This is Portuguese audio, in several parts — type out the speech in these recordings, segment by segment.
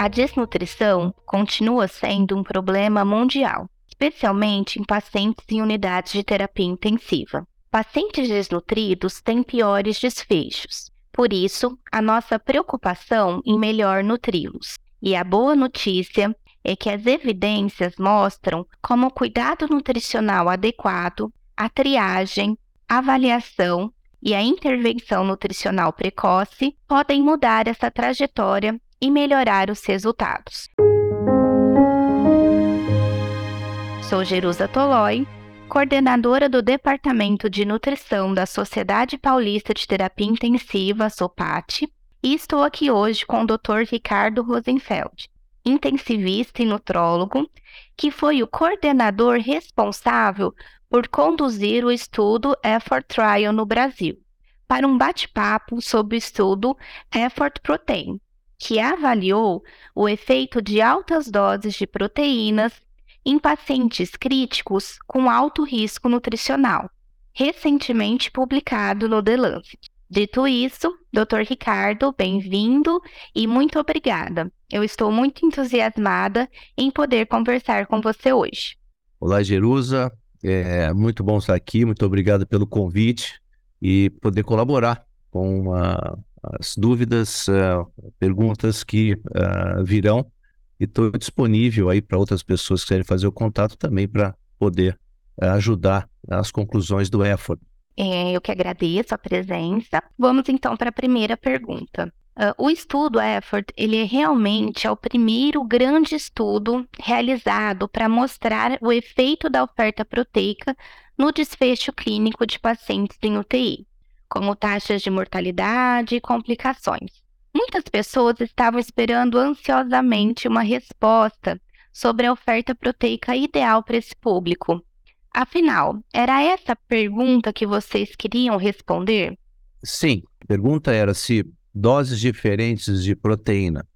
A desnutrição continua sendo um problema mundial, especialmente em pacientes em unidades de terapia intensiva. Pacientes desnutridos têm piores desfechos, por isso, a nossa preocupação em melhor nutri-los. E a boa notícia é que as evidências mostram como o cuidado nutricional adequado, a triagem, avaliação e a intervenção nutricional precoce podem mudar essa trajetória e melhorar os resultados. Sou Jerusa Tolói, coordenadora do Departamento de Nutrição da Sociedade Paulista de Terapia Intensiva, SOPAT, e estou aqui hoje com o Dr. Ricardo Rosenfeld, intensivista e nutrólogo, que foi o coordenador responsável por conduzir o estudo Effort Trial no Brasil, para um bate-papo sobre o estudo Effort Protein, que avaliou o efeito de altas doses de proteínas em pacientes críticos com alto risco nutricional, recentemente publicado no The Lancet. Dito isso, Dr. Ricardo, bem-vindo e muito obrigada. Eu estou muito entusiasmada em poder conversar com você hoje. Olá, Jerusa. É muito bom estar aqui. Muito obrigado pelo convite e poder colaborar com uh, as dúvidas, uh, perguntas que uh, virão. E estou disponível aí para outras pessoas que querem fazer o contato também para poder ajudar nas conclusões do effort. É, eu que agradeço a presença. Vamos então para a primeira pergunta. Uh, o estudo Effort, ele é realmente é o primeiro grande estudo realizado para mostrar o efeito da oferta proteica no desfecho clínico de pacientes em UTI, como taxas de mortalidade e complicações. Muitas pessoas estavam esperando ansiosamente uma resposta sobre a oferta proteica ideal para esse público, Afinal, era essa pergunta que vocês queriam responder? Sim. A pergunta era se doses diferentes de proteína,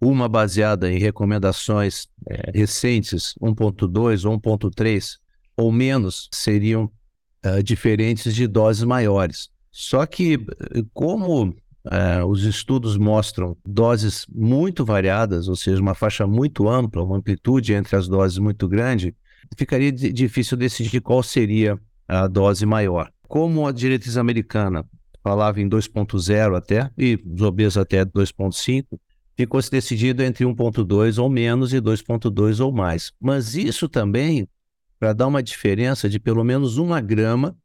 uma baseada em recomendações é, recentes, 1.2 ou 1.3, ou menos, seriam uh, diferentes de doses maiores. Só que, como uh, os estudos mostram doses muito variadas, ou seja, uma faixa muito ampla, uma amplitude entre as doses muito grande, ficaria difícil decidir qual seria a dose maior. Como a diretriz americana falava em 2.0 até, e os obesos até 2.5, ficou-se decidido entre 1.2 ou menos e 2.2 ou mais. Mas isso também para dar uma diferença de pelo menos uma grama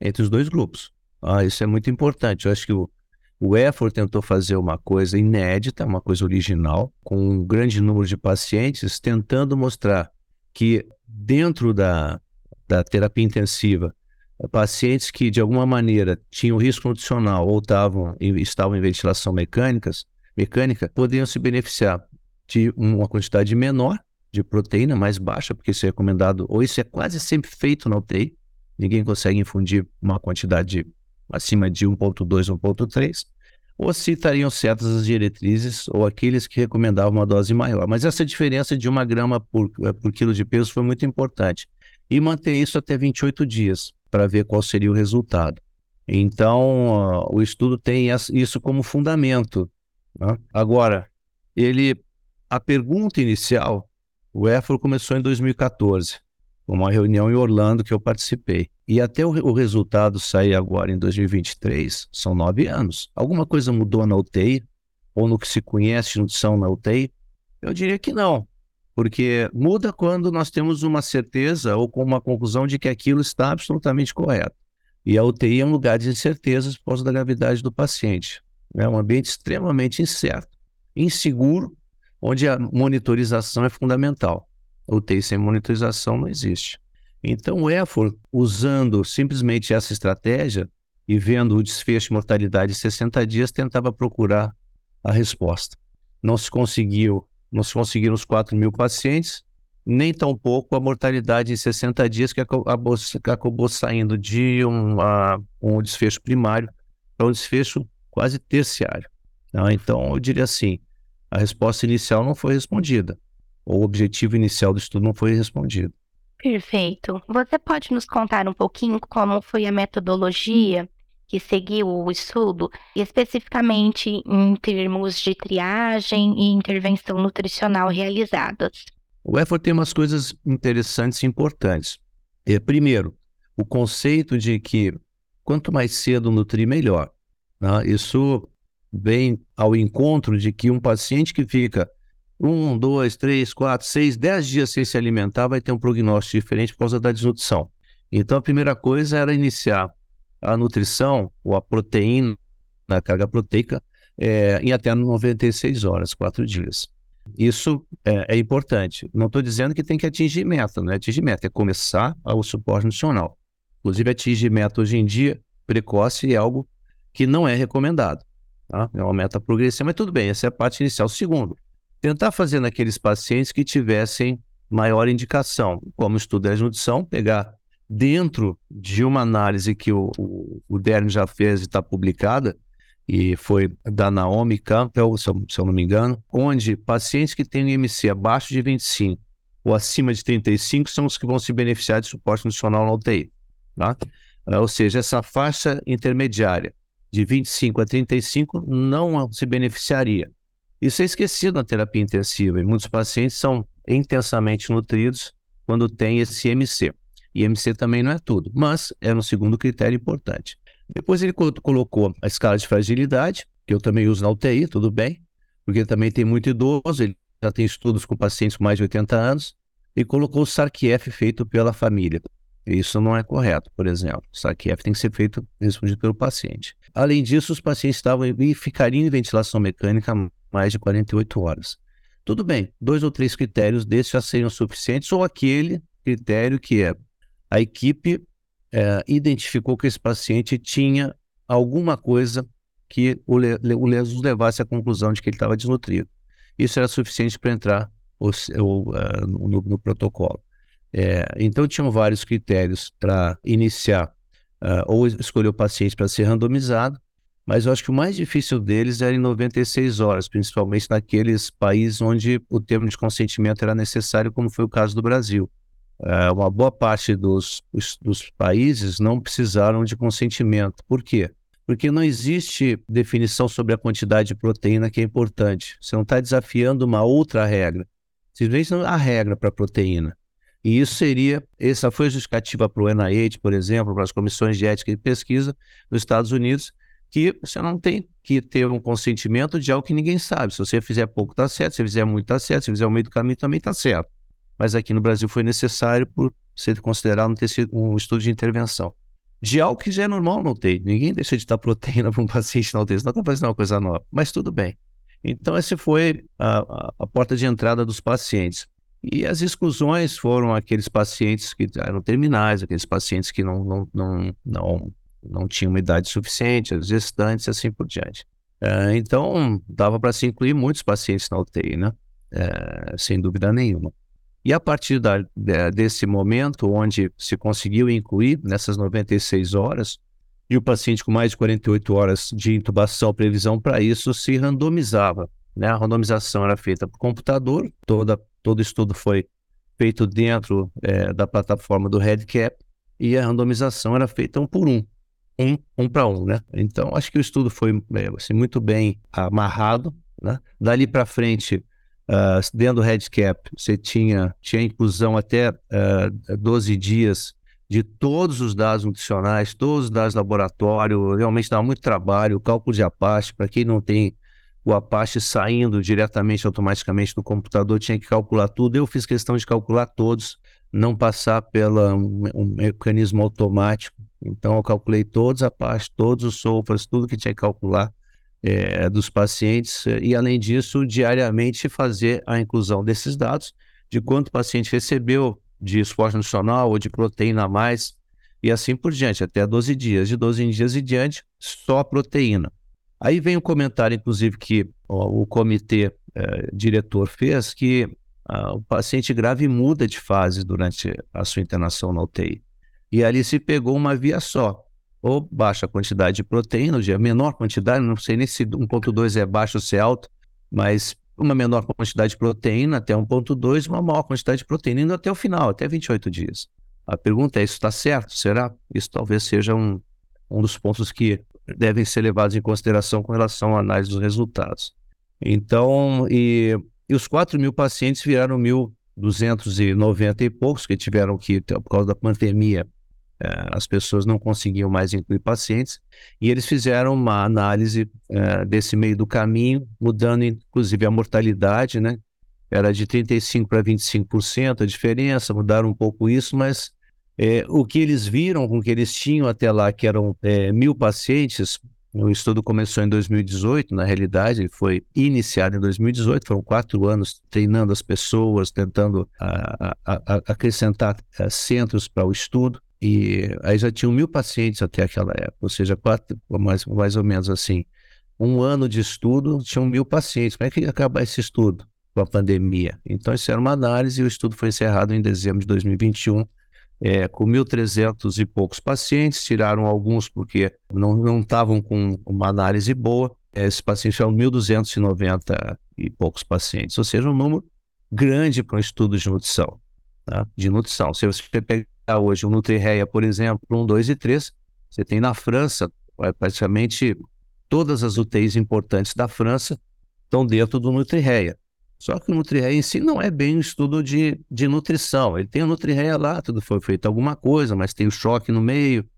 entre os dois grupos. Ah, isso é muito importante. Eu acho que o, o EFOR tentou fazer uma coisa inédita, uma coisa original, com um grande número de pacientes, tentando mostrar que dentro da, da terapia intensiva, pacientes que de alguma maneira tinham risco nutricional ou tavam, estavam em ventilação mecânicas, mecânica poderiam se beneficiar de uma quantidade menor de proteína, mais baixa, porque isso é recomendado, ou isso é quase sempre feito na UTI, ninguém consegue infundir uma quantidade acima de 1.2, 1.3, ou se estariam certas as diretrizes ou aqueles que recomendavam uma dose maior. Mas essa diferença de uma grama por, eh, por quilo de peso foi muito importante. E manter isso até 28 dias para ver qual seria o resultado. Então, o estudo tem isso como fundamento. Né? Agora, ele, a pergunta inicial, o EFRO começou em 2014 uma reunião em Orlando que eu participei. E até o, o, resultado sair agora em 2023, são nove anos. Alguma coisa mudou na UTI? Ou no que se conhece de nutrição na UTI? Eu diria que não. Porque muda quando nós temos uma certeza ou com uma conclusão de que aquilo está absolutamente correto. E a UTI é um lugar de incertezas por causa da gravidade do paciente. É um ambiente extremamente incerto, inseguro, onde a monitorização é fundamental. UTI sem monitorização não existe. Então, o EFOR, usando simplesmente essa estratégia e vendo o desfecho de mortalidade de 60 dias, tentava procurar a resposta. Não se conseguiu, não se conseguiram os 4 mil pacientes, nem tampouco a mortalidade em 60 dias, que acabou, acabou saindo de um, um desfecho primário para um desfecho quase terciário. Tá? Então, eu diria assim, a resposta inicial não foi respondida o objetivo inicial do estudo não foi respondido. Perfeito. Você pode nos contar um pouquinho como foi a metodologia que seguiu o estudo, especificamente em termos de triagem e intervenção nutricional realizadas? O Effort tem umas coisas interessantes e importantes. É, primeiro, o conceito de que quanto mais cedo nutrir, melhor. Né? Isso vem ao encontro de que um paciente que fica um, dois, três, quatro, seis, dez dias sem se alimentar vai ter um prognóstico diferente por causa da desnutrição. Então, a primeira coisa era iniciar a nutrição ou a proteína, a carga proteica, é, em até 96 horas, quatro dias. Isso é, é importante. Não estou dizendo que tem que atingir meta, não é atingir meta, é começar o suporte nutricional. Inclusive, atingir meta hoje em dia, precoce, é algo que não é recomendado. Tá? É uma meta progressiva, mas tudo bem, essa é a parte inicial. Segundo, tentar fazer naqueles pacientes que tivessem maior indicação, como estudo de nutrição, pegar dentro de uma análise que o, o, o Dern já fez e está publicada, e foi da Naomi Campbell, se eu, se eu, não me engano, onde pacientes que têm IMC abaixo de 25 ou acima de 35 são os que vão se beneficiar de suporte nutricional na UTI. Tá? Uh, ou seja, essa faixa intermediária de 25 a 35 não se beneficiaria. Isso é esquecido na terapia intensiva e muitos pacientes são intensamente nutridos quando tem esse IMC. IMC também não é tudo, mas é um segundo critério importante. Depois ele colocou a escala de fragilidade, que eu também uso na UTI, tudo bem, porque também tem muito idoso, ele já tem estudos com pacientes com mais de 80 anos, e colocou o SARC-F feito pela família. Isso não é correto, por exemplo. O SARC-F tem que ser feito respondido pelo paciente. Além disso, os pacientes estavam e ficariam em ventilação mecânica mais de 48 horas. Tudo bem, dois ou três critérios desses já seriam suficientes, ou aquele critério que é a equipe é, identificou que esse paciente tinha alguma coisa que o, le, o levasse à conclusão de que ele estava desnutrido. Isso era suficiente para entrar uh, no, no, protocolo. É, então, tinham vários critérios para iniciar uh, ou escolher o paciente para ser randomizado, mas eu acho que o mais difícil deles era em 96 horas, principalmente naqueles países onde o termo de consentimento era necessário, como foi o caso do Brasil. É, uma boa parte dos, dos países não precisaram de consentimento. Por quê? Porque não existe definição sobre a quantidade de proteína que é importante. Você não está desafiando uma outra regra. Simplesmente a regra para proteína. E isso seria, essa foi a justificativa para o NIH, por exemplo, para as comissões de ética e pesquisa nos Estados Unidos, que você não tem que ter um consentimento de algo que ninguém sabe. Se você fizer pouco, está certo. Se fizer muito, está certo. Se fizer o meio do caminho, também está certo mas aqui no Brasil foi necessário por ser considerado ter um estudo de intervenção. De algo que já é normal na UTI. Ninguém deixa de dar proteína para um paciente na UTI, não está fazendo uma coisa nova, mas tudo bem. Então, essa foi a, a, porta de entrada dos pacientes. E as exclusões foram aqueles pacientes que eram terminais, aqueles pacientes que não, não, não, não, não tinham uma idade suficiente, as gestantes e assim por diante. É, então, dava para se incluir muitos pacientes na UTI, né? É, sem dúvida nenhuma. E a partir da, desse momento, onde se conseguiu incluir nessas 96 horas, e o paciente com mais de 48 horas de intubação, previsão para isso, se randomizava. Né? A randomização era feita por computador, toda, todo estudo foi feito dentro é, da plataforma do REDCap, e a randomização era feita um por um, um, um para um. Né? Então, acho que o estudo foi é, assim, muito bem amarrado. Né? Dali para frente, Uh, dentro do Redcap, você tinha, tinha inclusão até uh, ah, 12 dias de todos os dados nutricionais, todos os dados do laboratório, realmente dava muito trabalho, o cálculo de Apache, para quem não tem o Apache saindo diretamente, automaticamente do computador, tinha que calcular tudo. Eu fiz questão de calcular todos, não passar pelo um, um mecanismo automático. Então, eu calculei todos os Apache, todos os sofas, tudo que tinha que calcular é, dos pacientes e, além disso, diariamente fazer a inclusão desses dados de quanto o paciente recebeu de esforço nutricional ou de proteína a mais e assim por diante, até 12 dias. De 12 dias e diante, só proteína. Aí vem o um comentário, inclusive, que ó, o comitê é, diretor fez, que o paciente grave muda de fase durante a sua internação na UTI. E ali se pegou uma via só ou baixa quantidade de proteína, ou seja, menor quantidade, não sei nem se 1.2 é baixo ou se é alto, mas uma menor quantidade de proteína até 1.2, uma maior quantidade de proteína indo até o final, até 28 dias. A pergunta é, isso está certo? Será? Isso talvez seja um, um dos pontos que devem ser levados em consideração com relação à análise dos resultados. Então, e, e os 4 mil pacientes viraram 1.290 e poucos, que tiveram que, por causa da pandemia, as pessoas não conseguiam mais incluir pacientes, e eles fizeram uma análise é, desse meio do caminho, mudando inclusive a mortalidade, né? Era de 35% para 25% a diferença, mudaram um pouco isso, mas é, o que eles viram com o que eles tinham até lá, que eram é, mil pacientes, o estudo começou em 2018, na realidade, foi iniciado em 2018, foram quatro anos treinando as pessoas, tentando a, a, a, acrescentar é, centros para o estudo. E aí já tinham mil pacientes até aquela época, ou seja, quatro, mais, mais ou menos assim, um ano de estudo, tinham mil pacientes. Como é que ia acabar esse estudo com a pandemia? Então, isso era uma análise e o estudo foi encerrado em dezembro de 2021, é, com 1.300 e poucos pacientes, tiraram alguns porque não estavam com uma análise boa. Esses pacientes eram 1.290 e poucos pacientes, ou seja, um número grande para um estudo de nutrição. Tá? De nutrição. Se você pegar hoje o Nutrireia, por exemplo, 1, 2 e 3, você tem na França, praticamente todas as UTIs importantes da França estão dentro do Nutrireia. Só que o Nutrireia em si não é bem um estudo de, de nutrição. Ele tem o Nutrireia lá, tudo foi feito alguma coisa, mas tem o choque no meio,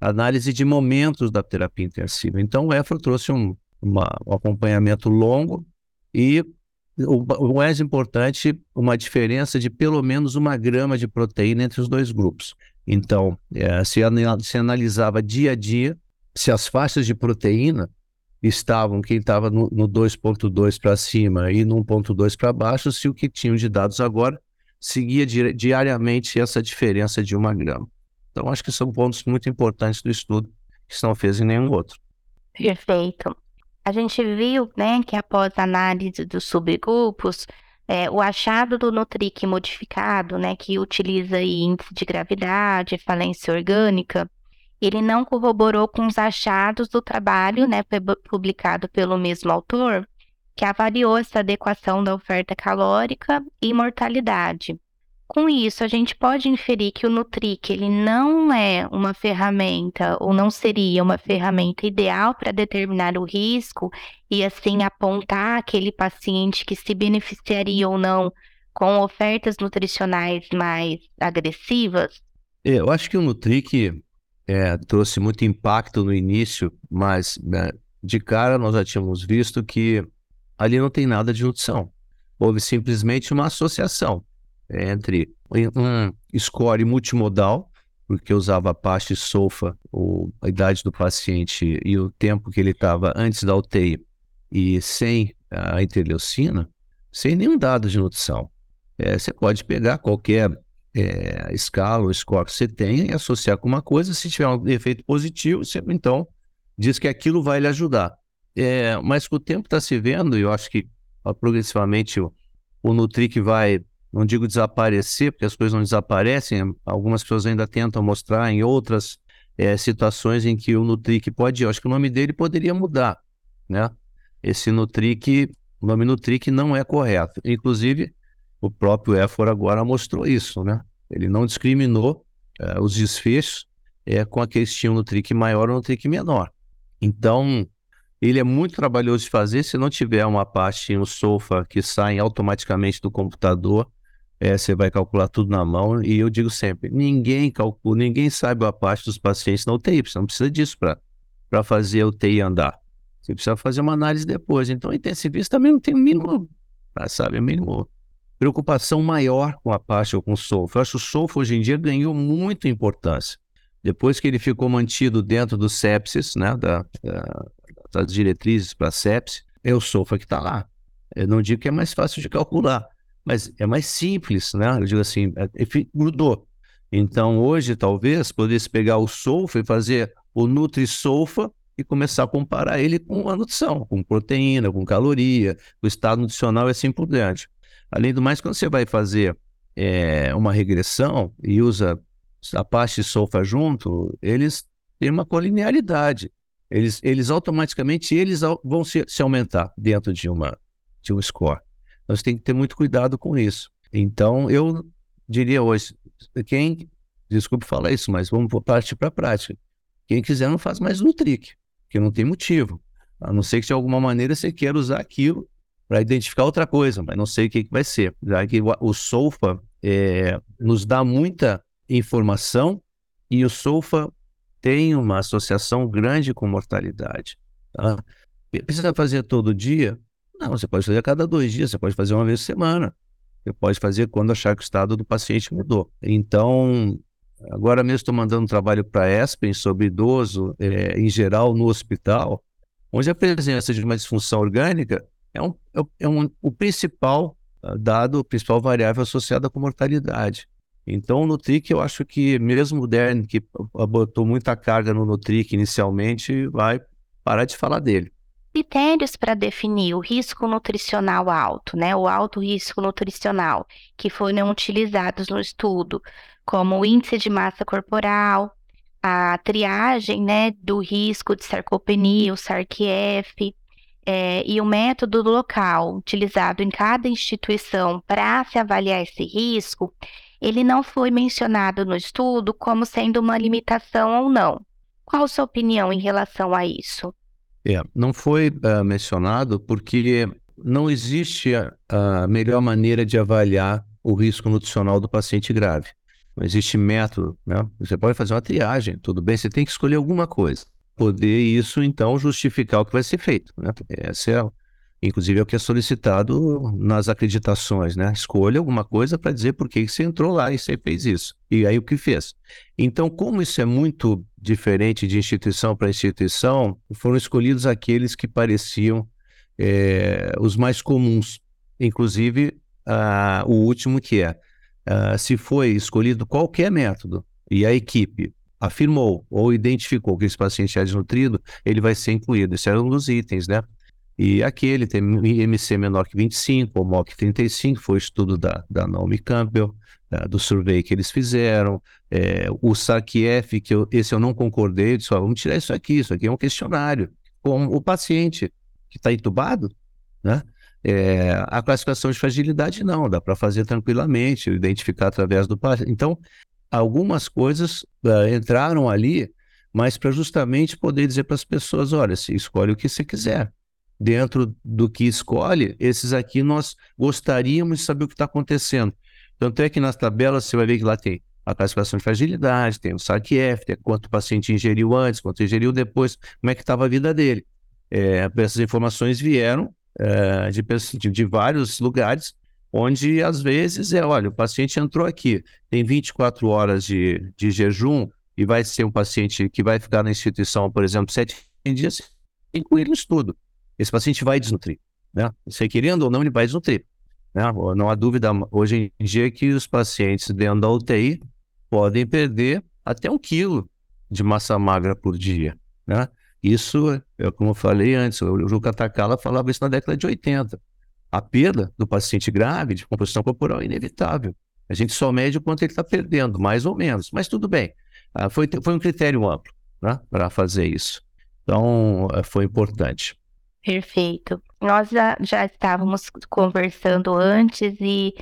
análise de momentos da terapia intensiva. Então o EFRO trouxe um, uma, um acompanhamento longo e o, mais importante, uma diferença de pelo menos uma grama de proteína entre os dois grupos. Então, é, se, se analisava dia a dia se as faixas de proteína estavam, quem estava no, no 2.2 para cima e no 1.2 para baixo, se o que tinham de dados agora seguia di diariamente essa diferença de uma grama. Então, acho que são pontos muito importantes do estudo que não fez em nenhum outro. Perfeito. A gente viu, né, que após a análise dos subgrupos, é, o achado do Nutric modificado, né, que utiliza índice de gravidade, falência orgânica, ele não corroborou com os achados do trabalho, né, publicado pelo mesmo autor, que avaliou essa adequação da oferta calórica e mortalidade. Com isso, a gente pode inferir que o Nutric ele não é uma ferramenta ou não seria uma ferramenta ideal para determinar o risco e assim apontar aquele paciente que se beneficiaria ou não com ofertas nutricionais mais agressivas? É, eu acho que o Nutric é, trouxe muito impacto no início, mas né, de cara nós já tínhamos visto que ali não tem nada de nutrição. Houve simplesmente uma associação entre um score multimodal, porque usava a parte SOFA, a idade do paciente e o tempo que ele estava antes da UTI, e sem a interleucina, sem nenhum dado de nutrição. É, você pode pegar qualquer é, escala ou score que você tenha e associar com uma coisa, se tiver um efeito positivo, você então diz que aquilo vai lhe ajudar. É, mas com o tempo está se vendo, e eu acho que progressivamente o, o Nutric vai não digo desaparecer, porque as coisas não desaparecem, algumas pessoas ainda tentam mostrar em outras é, situações em que o Nutric pode, eu acho que o nome dele poderia mudar, né? Esse Nutric, o nome Nutric não é correto. Inclusive, o próprio EFOR agora mostrou isso, né? Ele não discriminou é, os desfechos é, com aqueles que tinham Nutric maior ou Nutric menor. Então, ele é muito trabalhoso de fazer se não tiver uma parte em um sofa que sai automaticamente do computador é, você vai calcular tudo na mão. E eu digo sempre: ninguém calcula, ninguém sabe a parte dos pacientes na UTI. Você não precisa disso para fazer a UTI andar. Você precisa fazer uma análise depois. Então, intensivista também não tem o mínimo, ah, sabe, o mínimo preocupação maior com a parte ou com o SOFO. Eu acho que o SOFO hoje em dia ganhou muita importância. Depois que ele ficou mantido dentro do sepsis, né, da, da, das diretrizes para sepsis, é o SOFA que está lá. Eu não digo que é mais fácil de calcular, mas é mais simples, né? Eu digo assim, é, grudou. Então, hoje, talvez, pudesse pegar o Solfa e fazer o Nutri-Solfa e começar a comparar ele com a nutrição, com proteína, com caloria, o estado nutricional e assim por diante. Além do mais, quando você vai fazer é, uma regressão e usa a parte solfa junto, eles têm uma colinearidade. Eles, eles automaticamente eles vão se, se aumentar dentro de, uma, de um score. Nós temos que ter muito cuidado com isso. Então, eu diria hoje, quem, desculpe falar isso, mas vamos partir para a prática. Quem quiser não faz mais Nutric, porque não tem motivo. A não ser que de alguma maneira você queira usar aquilo para identificar outra coisa, mas não sei o que, que vai ser. Já que o, SOFA é, nos dá muita informação e o SOFA tem uma associação grande com mortalidade. Tá? Precisa fazer todo dia? Não, você pode fazer a cada dois dias, você pode fazer uma vez por semana. Você pode fazer quando achar que o estado do paciente mudou. Então, agora mesmo estou mandando um trabalho para a ESPEN sobre idoso, é, em geral, no hospital, onde a presença de uma disfunção orgânica é, um, é, é um, o principal ah, dado, a principal variável associada com mortalidade. Então, o Nutric, eu acho que mesmo o Dern, que botou muita carga no Nutric inicialmente, vai parar de falar dele. Critérios para definir o risco nutricional alto, né, o alto risco nutricional, que foram utilizados no estudo, como o índice de massa corporal, a triagem, né, do risco de sarcopenia, o SARC-F, é, e o método local utilizado em cada instituição para se avaliar esse risco, ele não foi mencionado no estudo como sendo uma limitação ou não. Qual a sua opinião em relação a isso? É, não foi uh, mencionado porque não existe a, a, melhor maneira de avaliar o risco nutricional do paciente grave. Não existe método, né? Você pode fazer uma triagem, tudo bem, você tem que escolher alguma coisa. Poder isso, então, justificar o que vai ser feito, né? Essa é Inclusive é o que é solicitado nas acreditações, né? Escolha alguma coisa para dizer por que você entrou lá e você fez isso. E aí o que fez. Então, como isso é muito diferente de instituição para instituição, foram escolhidos aqueles que pareciam é, os mais comuns. Inclusive, o último que é, se foi escolhido qualquer método e a equipe afirmou ou identificou que esse paciente é desnutrido, ele vai ser incluído. Esse era um dos itens, né? E aquele tem IMC menor que 25, ou MOC 35, foi o estudo da, da Naomi Campbell, da, do survey que eles fizeram. É, o SARC-F, que eu, esse eu não concordei, disse, ó, vamos tirar isso aqui, isso aqui é um questionário. Com o paciente que está entubado, né? É, a classificação de fragilidade não, dá para fazer tranquilamente, identificar através do paciente. Então, algumas coisas uh, entraram ali, mas para justamente poder dizer para as pessoas, olha, se escolhe o que você quiser dentro do que escolhe, esses aqui nós gostaríamos de saber o que está acontecendo. Tanto é que nas tabelas você vai ver que lá tem a classificação de fragilidade, tem o SARC-F, tem quanto o paciente ingeriu antes, quanto ingeriu depois, como é que estava a vida dele. É, essas informações vieram é, de, de, de vários lugares, onde às vezes é, olha, o paciente entrou aqui, tem 24 horas de, de jejum e vai ser um paciente que vai ficar na instituição, por exemplo, sete dias, incluir no estudo esse paciente vai desnutrir. Né? Você querendo ou não, ele vai desnutrir. Né? Não há dúvida hoje em dia que os pacientes dentro da UTI podem perder até um quilo de massa magra por dia. Né? Isso, é como eu falei antes, o Juca Takala falava isso na década de 80. A perda do paciente grave de composição corporal é inevitável. A gente só mede o quanto ele está perdendo, mais ou menos. Mas tudo bem. Ah, foi, foi um critério amplo né, para fazer isso. Então, ah, foi importante. Perfeito. Nós já, já estávamos conversando antes e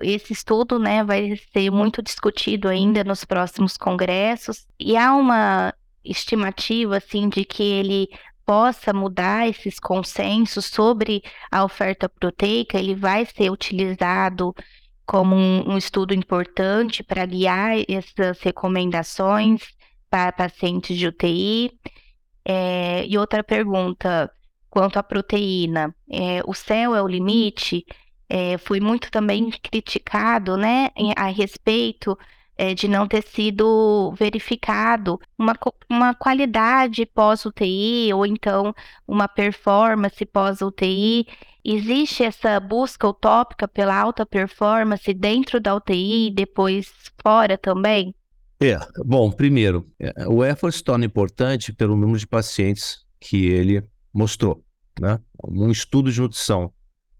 esse estudo né, vai ser muito discutido ainda nos próximos congressos e há uma estimativa assim de que ele possa mudar esses consensos sobre a oferta proteica, ele vai ser utilizado como um, um estudo importante para guiar essas recomendações para pacientes de UTI. É, e outra pergunta, quanto à proteína. É, o céu é o limite, é, foi muito também criticado né, a respeito é, de não ter sido verificado uma, uma qualidade pós-UTI ou então uma performance pós-UTI. Existe essa busca utópica pela alta performance dentro da UTI e depois fora também? É, bom, primeiro, é, o effort se torna importante pelo número de pacientes que ele mostrou né? Um estudo de nutrição.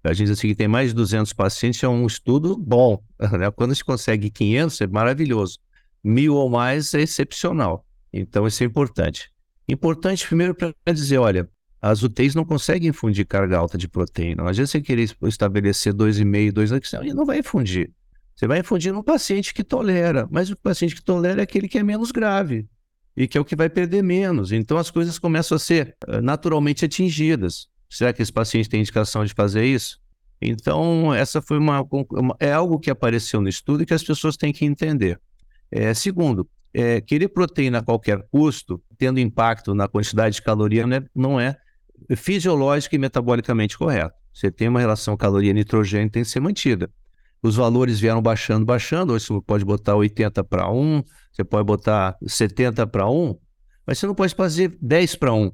A gente diz assim que tem mais de 200 pacientes, é um estudo bom. Né? Quando se consegue 500, é maravilhoso. Mil ou mais é excepcional. Então, isso é importante. Importante, primeiro, para dizer, olha, as UTIs não conseguem fundir carga alta de proteína. Não adianta você querer estabelecer 2,5, 2, e não vai infundir. Você vai infundir num paciente que tolera, mas o paciente que tolera é aquele que é menos grave. E que é o que vai perder menos. Então as coisas começam a ser uh, naturalmente atingidas. Será que esse paciente tem indicação de fazer isso? Então, essa foi uma, uma, é algo que apareceu no estudo e que as pessoas têm que entender. É, segundo, é, querer proteína a qualquer custo, tendo impacto na quantidade de caloria, não é, não é fisiológica e metabolicamente correto. Você tem uma relação caloria-nitrogênio tem que ser mantida. Os valores vieram baixando, baixando. Hoje você pode botar 80 para 1, você pode botar 70 para 1, mas você não pode fazer 10 para 1.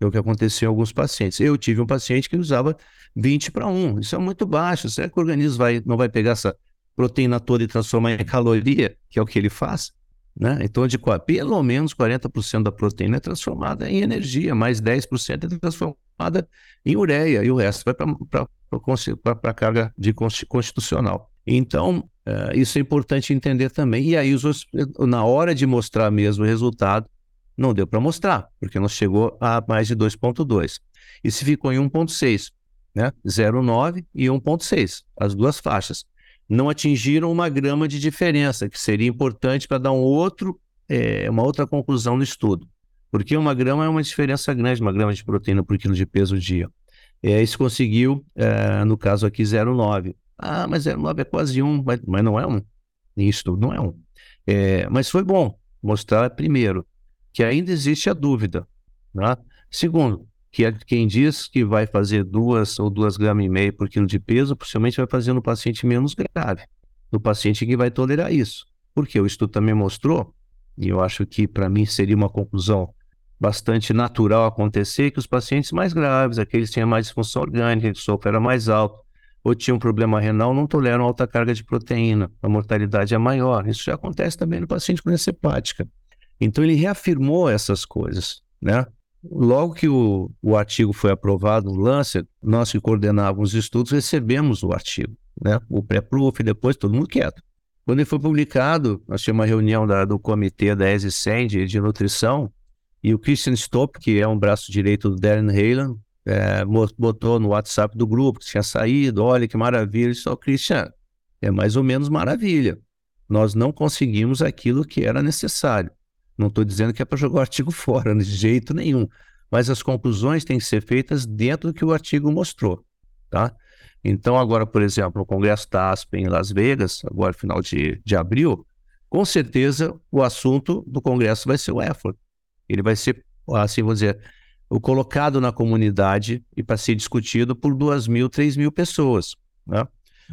É o que aconteceu em alguns pacientes. Eu tive um paciente que usava 20 para 1. Isso é muito baixo. Será que o organismo vai, não vai pegar essa proteína toda e transformar em caloria, que é o que ele faz? Né? Então, de pelo menos 40% da proteína é transformada em energia, mais 10% é transformada em ureia, e o resto vai para a carga de constitucional. Então, uh, isso é importante entender também. E aí, os, na hora de mostrar mesmo o resultado, não deu para mostrar, porque não chegou a mais de 2,2. E se ficou em 1,6, né? 0,9 e 1,6, as duas faixas não atingiram uma grama de diferença, que seria importante para dar um outro, é, uma outra conclusão no estudo. Porque uma grama é uma diferença grande, uma grama de proteína por quilo de peso dia. É, isso conseguiu, é, no caso aqui, 0,9. Ah, mas 0,9 é quase 1, mas, mas não é 1. Isso não é 1. É, mas foi bom mostrar, primeiro, que ainda existe a dúvida. Né? Segundo, que é quem diz que vai fazer duas ou duas gramas e meio por quilo de peso, possivelmente vai fazer no paciente menos grave, no paciente que vai tolerar isso. Porque o estudo também mostrou, e eu acho que para mim seria uma conclusão bastante natural acontecer, que os pacientes mais graves, aqueles que tinham mais disfunção orgânica, que o sopro era mais alto, ou tinham um problema renal, não toleram alta carga de proteína, a mortalidade é maior. Isso já acontece também no paciente com doença hepática. Então ele reafirmou essas coisas, né? Logo que o, o artigo foi aprovado no Lancet, nós que coordenávamos os estudos recebemos o artigo, né? o pré-proof, depois todo mundo quieto. Quando ele foi publicado, nós tínhamos uma reunião da, do comitê da ESICEN de, de nutrição, e o Christian Stopp, que é um braço direito do Darren Haaland, é, botou no WhatsApp do grupo que tinha saído, olha que maravilha, só Christian, é mais ou menos maravilha. Nós não conseguimos aquilo que era necessário. Não estou dizendo que é para jogar o artigo fora, de jeito nenhum. Mas as conclusões têm que ser feitas dentro do que o artigo mostrou, tá? Então, agora, por exemplo, no Congresso da ASP em Las Vegas, agora final de, de abril, com certeza o assunto do Congresso vai ser o effort. Ele vai ser, assim, vou dizer, o colocado na comunidade e para ser discutido por duas mil, três mil pessoas. Né?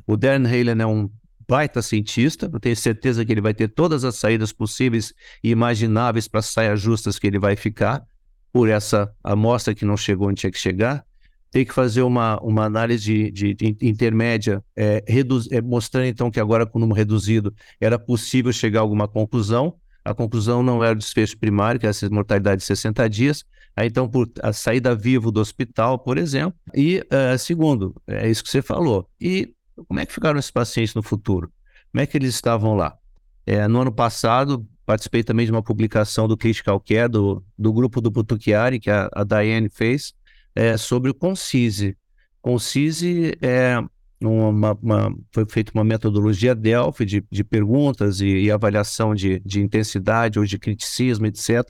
O Darren Halen é um baita cientista, eu tenho certeza que ele vai ter todas as saídas possíveis e imagináveis para as saias justas que ele vai ficar por essa amostra que não chegou onde tinha que chegar. Tem que fazer uma, uma análise de, de, de intermédia, é, reduz, é, mostrando então que agora com o número reduzido era possível chegar a alguma conclusão. A conclusão não era o desfecho primário, que era essa mortalidade de 60 dias. Aí, então, por a saída vivo do hospital, por exemplo. E, uh, segundo, é isso que você falou. E como é que ficaram esses pacientes no futuro? Como é que eles estavam lá? É, no ano passado, participei também de uma publicação do Critical Care, do, do grupo do Butuchiari, que a, a Diane fez, é, sobre o Concise. Concise é uma, uma, foi feita uma metodologia Delphi de, de perguntas e, e avaliação de, de, intensidade ou de criticismo, etc.,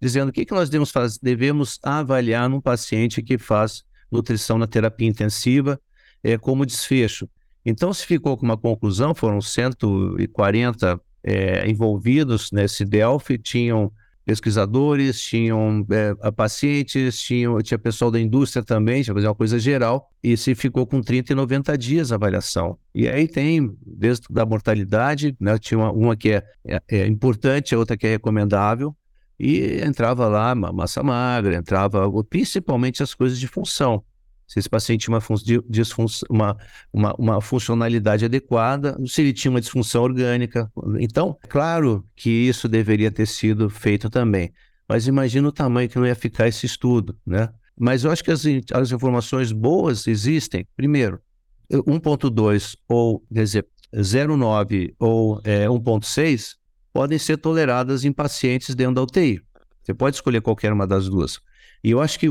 dizendo o que, que nós devemos, faz, devemos avaliar num paciente que faz nutrição na terapia intensiva é, como desfecho. Então, se ficou com uma conclusão, foram 140 é, envolvidos nesse Delphi, tinham pesquisadores, tinham é, pacientes, tinham, tinha pessoal da indústria também, tinha fazer uma coisa geral, e se ficou com 30 e 90 dias a avaliação. E aí tem, desde da mortalidade, né, tinha uma, uma que é, é, é, importante, a outra que é recomendável, e entrava lá massa magra, entrava principalmente as coisas de função se esse paciente tinha uma, uma, uma, uma, funcionalidade adequada, se ele tinha uma disfunção orgânica. Então, claro que isso deveria ter sido feito também. Mas imagina o tamanho que não ia ficar esse estudo, né? Mas eu acho que as, as informações boas existem. Primeiro, 1.2 ou, quer dizer, 0,9 ou é, 1.6 podem ser toleradas em pacientes dentro da UTI. Você pode escolher qualquer uma das duas. E eu acho que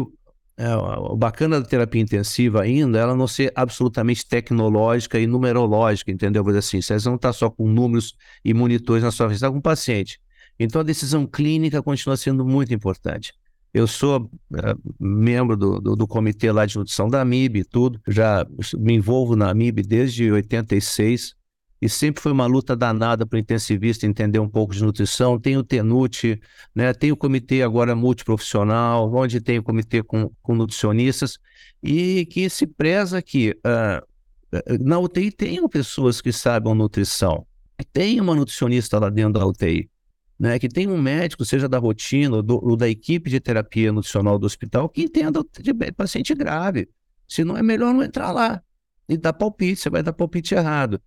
é, o bacana da terapia intensiva ainda, ela não ser absolutamente tecnológica e numerológica, entendeu? Vou dizer assim, você não está só com números e monitores na sua frente, está com um paciente Então a decisão clínica continua sendo muito importante. Eu sou uh, membro do, do, do, comitê lá de nutrição da MIB e tudo, já me envolvo na MIB desde 86 e sempre foi uma luta danada para o intensivista entender um pouco de nutrição. Tem o TENUT, né? tem o comitê agora multiprofissional, onde tem o comitê com, com nutricionistas, e que se preza que uh, na UTI tenham pessoas que saibam nutrição, tem uma nutricionista lá dentro da UTI né, que tem um médico, seja da rotina do, ou da equipe de terapia nutricional do hospital, que entenda de paciente grave. Se não é melhor não entrar lá e dar palpite, você vai dar palpite errado.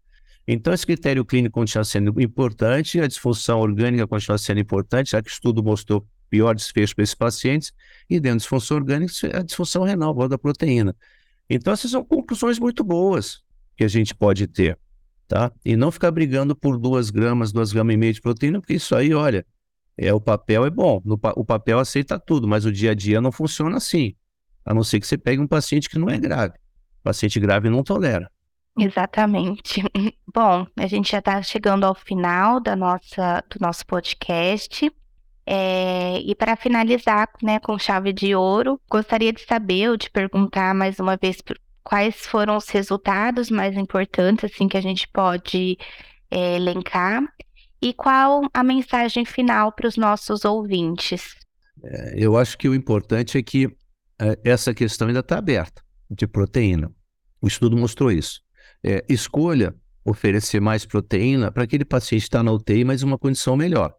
Então, esse critério clínico continua sendo importante, a disfunção orgânica continua sendo importante, já que o estudo mostrou pior desfecho para esses pacientes, e dentro da disfunção orgânica, a disfunção renal, a da proteína. Então, essas são conclusões muito boas que a gente pode ter tá? E não ficar brigando por duas gramas, duas gramas e meia de proteína, porque isso aí, olha, é o papel é bom, no, o papel aceita tudo, mas o dia a dia não funciona assim. A não ser que você pegue um paciente que não é grave. O paciente grave não tolera. Exatamente. Bom, a gente já está chegando ao final da nossa, do nosso podcast. É, e para finalizar né, com chave de ouro, gostaria de saber ou de perguntar mais uma vez quais foram os resultados mais importantes assim que a gente pode é, elencar e qual a mensagem final para os nossos ouvintes. É, eu acho que o importante é que é, essa questão ainda está aberta de proteína. O estudo mostrou isso. É, escolha oferecer mais proteína para aquele paciente que está na UTI, mas uma condição melhor.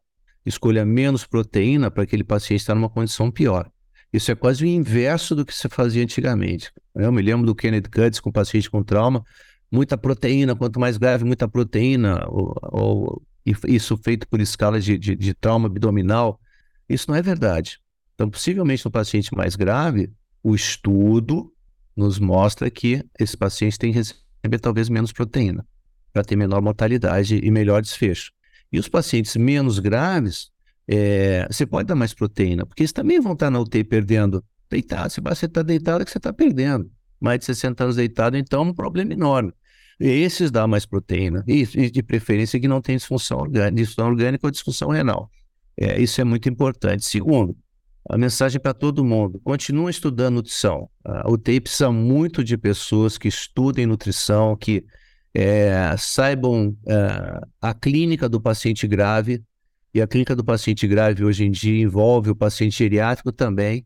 Escolha menos proteína para aquele paciente está numa condição pior. Isso é quase o inverso do que se fazia antigamente. Eu me lembro do Kenneth Cutts com paciente com trauma, muita proteína, quanto mais grave, muita proteína, ou, ou isso feito por escala de, de, de, trauma abdominal. Isso não é verdade. Então, possivelmente no paciente mais grave, o estudo nos mostra que esse paciente tem receber talvez menos proteína, para ter menor mortalidade e melhor desfecho. E os pacientes menos graves, é, você pode dar mais proteína, porque eles também vão estar na UTI perdendo deitado. Se você está deitado, é que você está perdendo. Mais de 60 anos deitado, então é um problema enorme. E esses dá mais proteína, e de preferência que não tem disfunção orgânica, disfunção orgânica ou disfunção renal. É, isso é muito importante. Segundo, a mensagem para todo mundo: continue estudando nutrição. A UTI precisa muito de pessoas que estudem nutrição, que é, saibam é, a clínica do paciente grave, e a clínica do paciente grave hoje em dia envolve o paciente geriátrico também.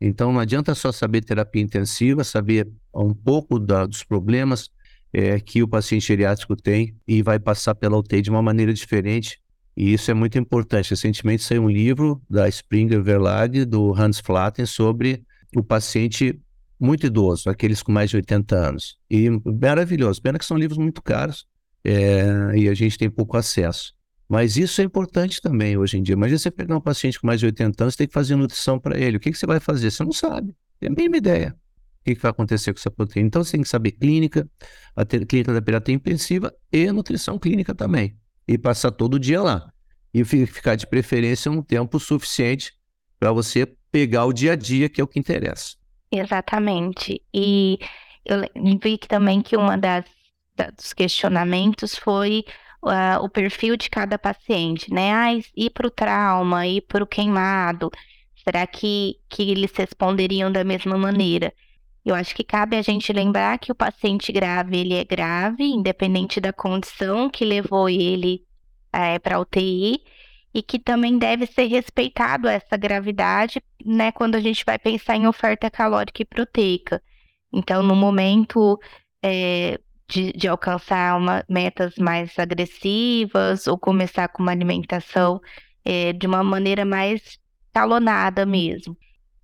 Então não adianta só saber terapia intensiva, saber um pouco da, dos problemas é, que o paciente geriátrico tem e vai passar pela UTI de uma maneira diferente. E isso é muito importante. Recentemente saiu um livro da Springer Verlag, do Hans Flatten, sobre o paciente muito idoso, aqueles com mais de 80 anos. E maravilhoso. Pena que são livros muito caros é, e a gente tem pouco acesso. Mas isso é importante também hoje em dia. Imagina você pegar um paciente com mais de 80 anos, você tem que fazer nutrição para ele. O que, que você vai fazer? Você não sabe. Tem a mínima ideia. O que, que vai acontecer com essa proteína? Então você tem que saber clínica, a clínica da terapia intensiva e nutrição clínica também. E passar todo dia lá. E ficar de preferência um tempo suficiente para você pegar o dia a dia, que é o que interessa. Exatamente. E eu vi que também que uma das dos questionamentos foi uh, o perfil de cada paciente, né? Ah, e para o trauma, e para o queimado, será que, que eles responderiam da mesma maneira? Eu acho que cabe a gente lembrar que o paciente grave, ele é grave, independente da condição que levou ele é, para a UTI, e que também deve ser respeitado essa gravidade, né, quando a gente vai pensar em oferta calórica e proteica. Então, no momento é, de, de alcançar uma, metas mais agressivas ou começar com uma alimentação é, de uma maneira mais talonada mesmo.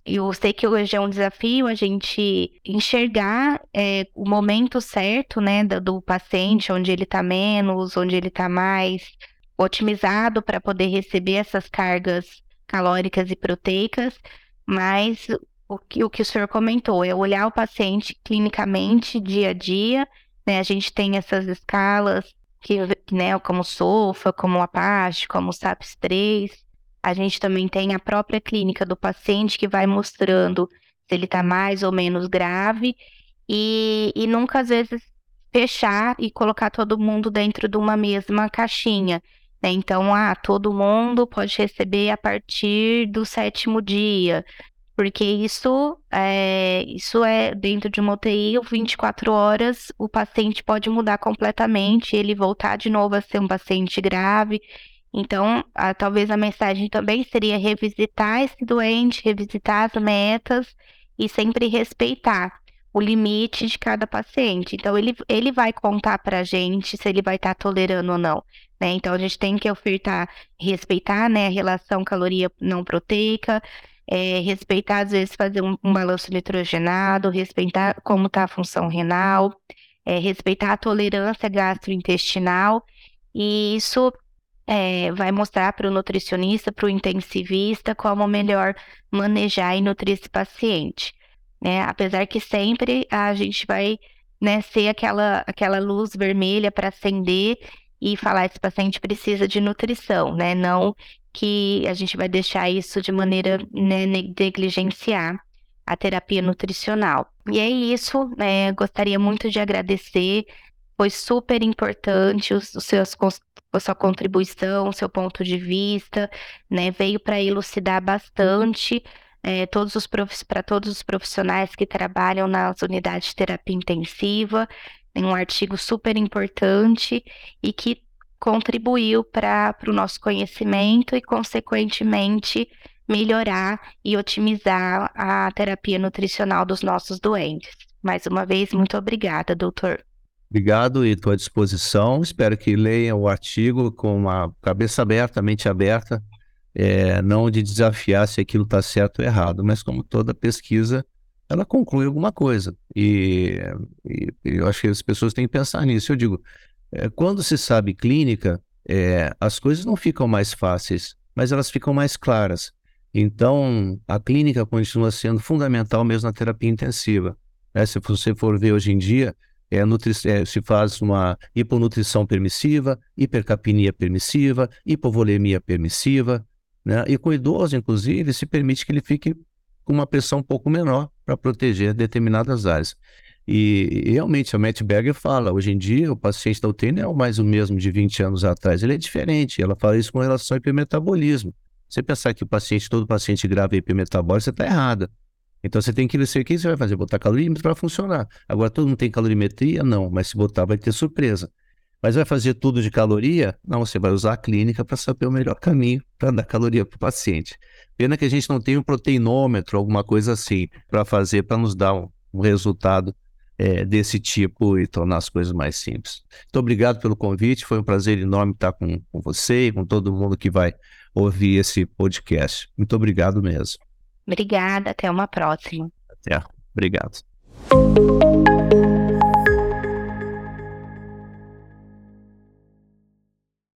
Eu sei que hoje é um desafio a gente enxergar é, o momento certo, né, do, do paciente, onde ele está menos, onde ele está mais otimizado para poder receber essas cargas calóricas e proteicas, mas o que, o que o senhor comentou é olhar o paciente clinicamente, dia a dia, né? A gente tem essas escalas, que, né, como SOFA, como Apache, como SAPS 3. A gente também tem a própria clínica do paciente que vai mostrando se ele está mais ou menos grave e, e nunca às vezes fechar e colocar todo mundo dentro de uma mesma caixinha. Né? Então, ah, todo mundo pode receber a partir do sétimo dia, porque isso é, isso é dentro de uma UTI, 24 horas, o paciente pode mudar completamente, ele voltar de novo a ser um paciente grave. Então, a, talvez a mensagem também seria revisitar esse doente, revisitar as metas e sempre respeitar o limite de cada paciente. Então, ele, ele vai contar para a gente se ele vai estar tá tolerando ou não. Né? Então, a gente tem que ofertar, respeitar né, a relação caloria não proteica, é, respeitar, às vezes, fazer um, um balanço nitrogenado, respeitar como está a função renal, é, respeitar a tolerância gastrointestinal, e isso é, vai mostrar para o nutricionista, para o intensivista, como melhor manejar e nutrir esse paciente. Né? Apesar que sempre a gente vai né, ser aquela, aquela luz vermelha para acender e falar esse paciente precisa de nutrição, né? Não que a gente vai deixar isso de maneira né, negligenciar a terapia nutricional. E é isso, né? Gostaria muito de agradecer. Foi super importante os, os seus, a sua contribuição, o seu ponto de vista, né? Veio para elucidar bastante é, todos os para todos os profissionais que trabalham nas unidades de terapia intensiva. Tem um artigo super importante e que contribuiu para o nosso conhecimento e, consequentemente, melhorar e otimizar a terapia nutricional dos nossos doentes. Mais uma vez, muito obrigada, doutor. Obrigado e estou à disposição. Espero que leiam o artigo com a cabeça aberta, mente aberta, é, não de desafiar se aquilo está certo ou errado, mas como toda pesquisa, ela conclui alguma coisa. E, e, eu acho que as pessoas têm que pensar nisso. Eu digo, é, quando se sabe clínica, é, as coisas não ficam mais fáceis, mas elas ficam mais claras. Então, a clínica continua sendo fundamental mesmo na terapia intensiva. Né? Se você for ver hoje em dia, é, é, se faz uma hiponutrição permissiva, hipercapnia permissiva, hipovolemia permissiva, né? e com idoso, inclusive, se permite que ele fique com uma pressão um pouco menor para proteger determinadas áreas. E, e, realmente, a Matt Berger fala, hoje em dia o paciente da UTI não é mais o mesmo de 20 anos atrás, ele é diferente. Ela fala isso com relação ao hipermetabolismo. Você pensar que o paciente, todo paciente grave é hipermetabólico, você está errada. Então você tem que ver o que você vai fazer, botar calorímetro para funcionar. Agora todo mundo tem calorimetria? Não, mas se botar vai ter surpresa. Mas vai fazer tudo de caloria? Não, você vai usar a clínica para saber o melhor caminho para dar caloria para o paciente. Pena que a gente não tem um proteinômetro, alguma coisa assim, para fazer, para nos dar um, um resultado é, desse tipo e tornar as coisas mais simples. Muito obrigado pelo convite, foi um prazer enorme estar com, com você e com todo mundo que vai ouvir esse podcast. Muito obrigado mesmo. Obrigada, até uma próxima. Até, obrigado.